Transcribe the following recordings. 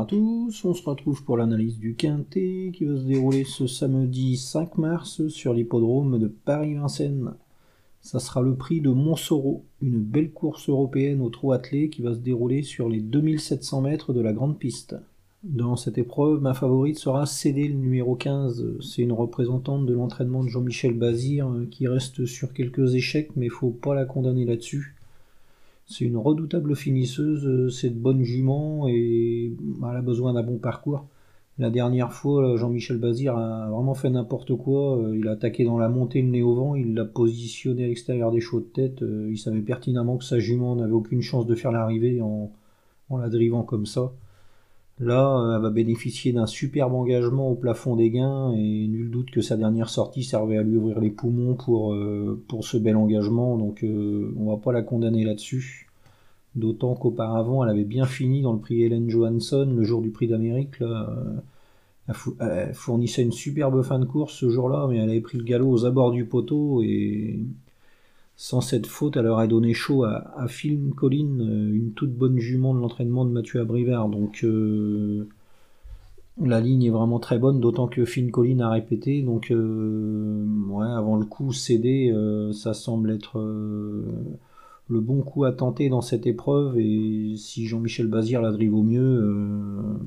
à tous, on se retrouve pour l'analyse du Quintet qui va se dérouler ce samedi 5 mars sur l'hippodrome de Paris-Vincennes. Ça sera le prix de Montsoro, une belle course européenne au trot attelé qui va se dérouler sur les 2700 mètres de la grande piste. Dans cette épreuve, ma favorite sera CD le numéro 15. C'est une représentante de l'entraînement de Jean-Michel Bazir euh, qui reste sur quelques échecs, mais faut pas la condamner là-dessus. C'est une redoutable finisseuse, euh, c'est de bonne jument et elle a besoin d'un bon parcours. La dernière fois, Jean-Michel Bazir a vraiment fait n'importe quoi. Euh, il a attaqué dans la montée le nez au vent, il l'a positionné à l'extérieur des chauds de tête. Euh, il savait pertinemment que sa jument n'avait aucune chance de faire l'arrivée en, en la drivant comme ça. Là, elle va bénéficier d'un superbe engagement au plafond des gains et nul doute que sa dernière sortie servait à lui ouvrir les poumons pour, euh, ce bel engagement. Donc euh, on va pas la condamner là-dessus. D'autant qu'auparavant, elle avait bien fini dans le prix Helen Johansson, le jour du prix d'Amérique. Elle fournissait une superbe fin de course ce jour-là, mais elle avait pris le galop aux abords du poteau et sans cette faute, elle aurait donné chaud à, à Phil Collin, euh, une toute bonne jument de l'entraînement de Mathieu Abrivard. Donc euh, la ligne est vraiment très bonne, d'autant que Phil Collin a répété. Donc euh, avant le coup cédé, ça semble être le bon coup à tenter dans cette épreuve. Et si Jean-Michel Bazir la drive au mieux,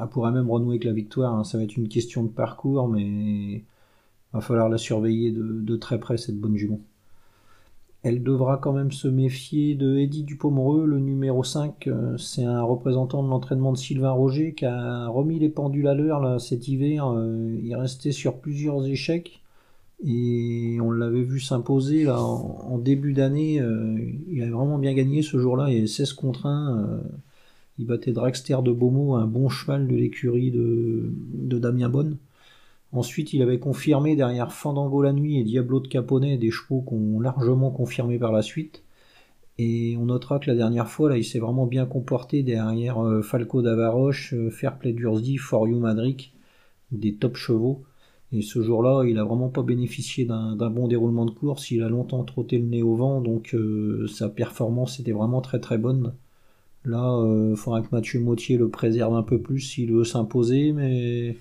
elle pourrait même renouer avec la victoire. Hein. Ça va être une question de parcours, mais va falloir la surveiller de très près cette bonne jument. Elle devra quand même se méfier de Eddie Dupomereux, le numéro 5. Euh, c'est un représentant de l'entraînement de Sylvain Roger qui a remis les pendules à l'heure cet hiver. Euh, il restait sur plusieurs échecs et on l'avait vu s'imposer en, début d'année. Euh, il avait vraiment bien gagné ce jour-là. Il avait 16 contre 1. Il battait Dragster de Beaumont, un bon cheval de l'écurie de, de Damien Bonne. Ensuite, il avait confirmé derrière Fandango la nuit et Diablo de Caponnet des chevaux qu'on largement confirmé par la suite. Et on notera que la dernière fois, là, il s'est vraiment bien comporté derrière euh, Falco d'Avaroche, euh, Fairplay d'Urzdi, For You Madric, des top chevaux. Et ce jour-là, il a vraiment pas bénéficié d'un bon déroulement de course. Il a longtemps trotté le nez au vent, donc euh, sa performance était vraiment très très bonne. Là, il faudra que Mathieu Mautier le préserve un peu plus s'il veut s'imposer, mais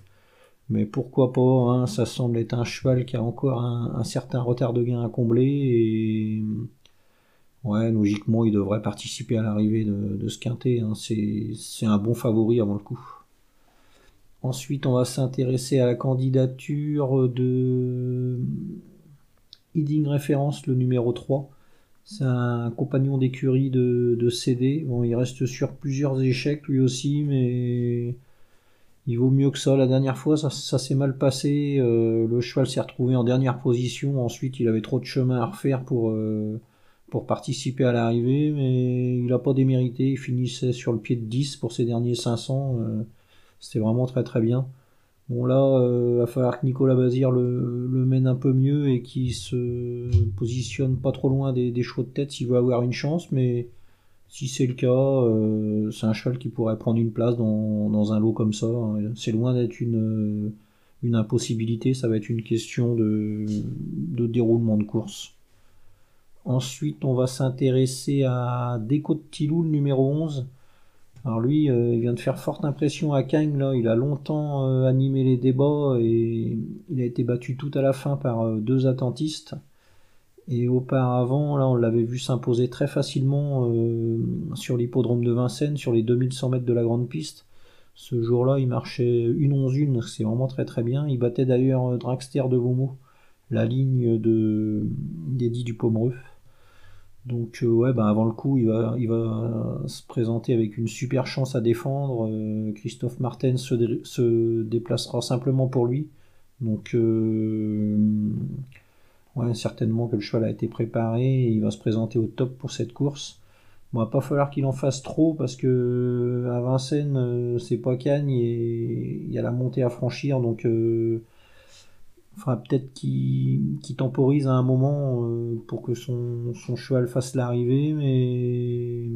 mais pourquoi pas, hein, ça semble être un cheval qui a encore un, certain retard de gain à combler et ouais, logiquement il devrait participer à l'arrivée de, ce quintet. Hein. C'est un bon favori avant le coup. Ensuite, on va s'intéresser à la candidature de Heading Référence, le numéro 3. C'est un compagnon d'écurie de, de CD. Bon, il reste sur plusieurs échecs lui aussi, mais il vaut mieux que ça. La dernière fois, ça, s'est mal passé. Euh, le cheval s'est retrouvé en dernière position. Ensuite, il avait trop de chemin à refaire pour, euh, participer à l'arrivée, mais il n'a pas démérité. Il finissait sur le pied de 10 pour ses derniers 500. Euh, c'était vraiment très très bien. Bon là, il va falloir que Nicolas Bazir le, mène un peu mieux et qu'il se positionne pas trop loin des, des chevaux de tête s'il veut avoir une chance, mais si c'est le cas, euh, c'est un cheval qui pourrait prendre une place dans, un lot comme ça. Hein. C'est loin d'être une, une impossibilité, ça va être une question de, déroulement de course. Ensuite, on va s'intéresser à Déco de le numéro 11. Alors lui, euh, il vient de faire forte impression à Cagnes, là. il a longtemps euh, animé les débats et il a été battu tout à la fin par deux attentistes. Et auparavant, là, on l'avait vu s'imposer très facilement euh, sur l'hippodrome de Vincennes, sur les 2100 mètres de la grande piste. Ce jour-là, il marchait une 11 1 c'est vraiment très très bien. Il battait d'ailleurs euh, Dragster de Beaumont, la ligne de d'Eddie du Pomereux. Donc euh, ouais, ben avant le coup, il va, il va se présenter avec une super chance à défendre. Christophe Martin se, se, déplacera simplement pour lui. Donc Ouais, certainement que le cheval a été préparé il va se présenter au top pour cette course. Bon, va pas falloir qu'il en fasse trop parce que à Vincennes, euh, c'est pas Cagne et il y a la montée à franchir donc euh, peut-être qu'il temporise à un moment euh, pour que son, cheval fasse l'arrivée, mais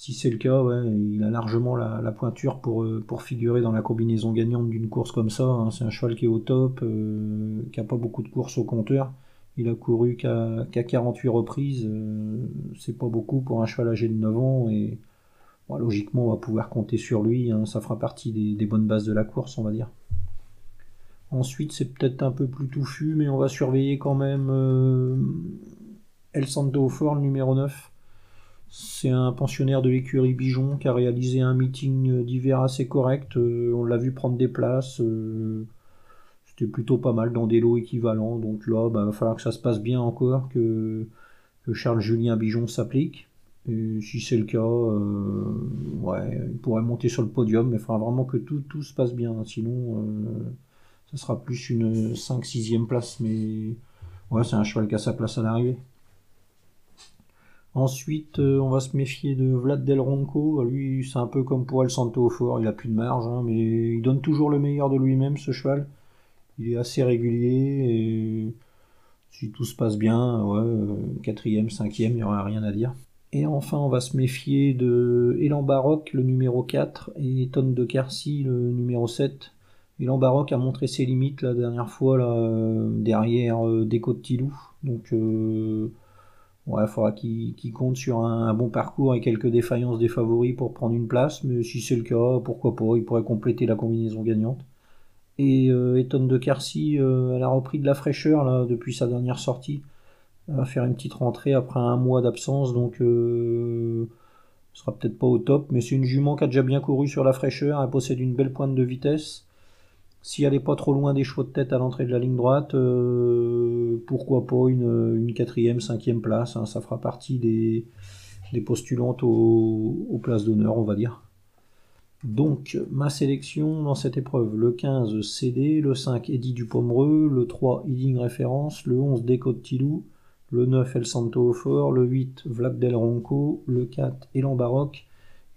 si c'est le cas, il a largement la, pointure pour, euh, pour figurer dans la combinaison gagnante d'une course comme ça. Hein. C'est un cheval qui est au top, euh, qui a pas beaucoup de courses au compteur. Il a couru qu'à 48 reprises, euh, c'est pas beaucoup pour un cheval âgé de 9 ans et logiquement, on va pouvoir compter sur lui. Hein. ça fera partie des, bonnes bases de la course, on va dire. Ensuite, c'est peut-être un peu plus touffu, mais on va surveiller quand même euh, El Santo Fort, numéro 9. C'est un pensionnaire de l'écurie Bijon qui a réalisé un meeting d'hiver assez correct. Euh, on l'a vu prendre des places. Euh, c'était plutôt pas mal dans des lots équivalents. Donc là, il bah, va falloir que ça se passe bien encore, que, que Charles Julien Bijon s'applique. Et si c'est le cas, euh, ouais, il pourrait monter sur le podium, mais il faudra vraiment que tout, tout se passe bien. Sinon, ça sera plus une 5-6e place. Mais ouais, c'est un cheval qui a sa place à l'arrivée. Ensuite, euh, on va se méfier de Vlad Del Ronco. Lui, c'est un peu comme pour El Santo au fort, il a plus de marge, hein, mais il donne toujours le meilleur de lui-même, ce cheval. Il est assez régulier et si tout se passe bien, euh, quatrième, cinquième, il n'y aura rien à dire. Et enfin, on va se méfier de Elan Baroque, le numéro 4, et Tonne de Quercy, le numéro 7. Elan Baroque a montré ses limites la dernière fois euh, derrière Déco de Tilou. Donc Ouais, il faudra qu'il compte sur un, bon parcours et quelques défaillances des favoris pour prendre une place, mais si c'est le cas, pourquoi pas, il pourrait compléter la combinaison gagnante. Et euh, de Carcy, euh, elle a repris de la fraîcheur là, depuis sa dernière sortie. Elle va faire une petite rentrée après un mois d'absence, donc euh, sera peut-être pas au top, mais c'est une jument qui a déjà bien couru sur la fraîcheur, elle possède une belle pointe de vitesse. Si elle n'est pas trop loin des chevaux de tête à l'entrée de la ligne droite, euh, pourquoi pas une, quatrième, cinquième place. Hein, ça fera partie des, postulantes aux, places d'honneur, on va dire. Donc, ma sélection dans cette épreuve, le 15 CD, le 5 Eddie Dupomereux, le 3 Eating Référence, le 11 Déco de Tilou, le 9 El Santo au fort, le 8 Vlad Del Ronco, le 4 Elan Baroque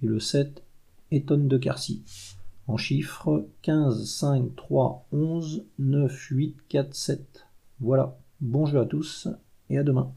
et le 7 Eton de Carcy en chiffres 15, 5, 3, 11, 9, 8, 4, 7. Voilà, bon jeu à tous et à demain.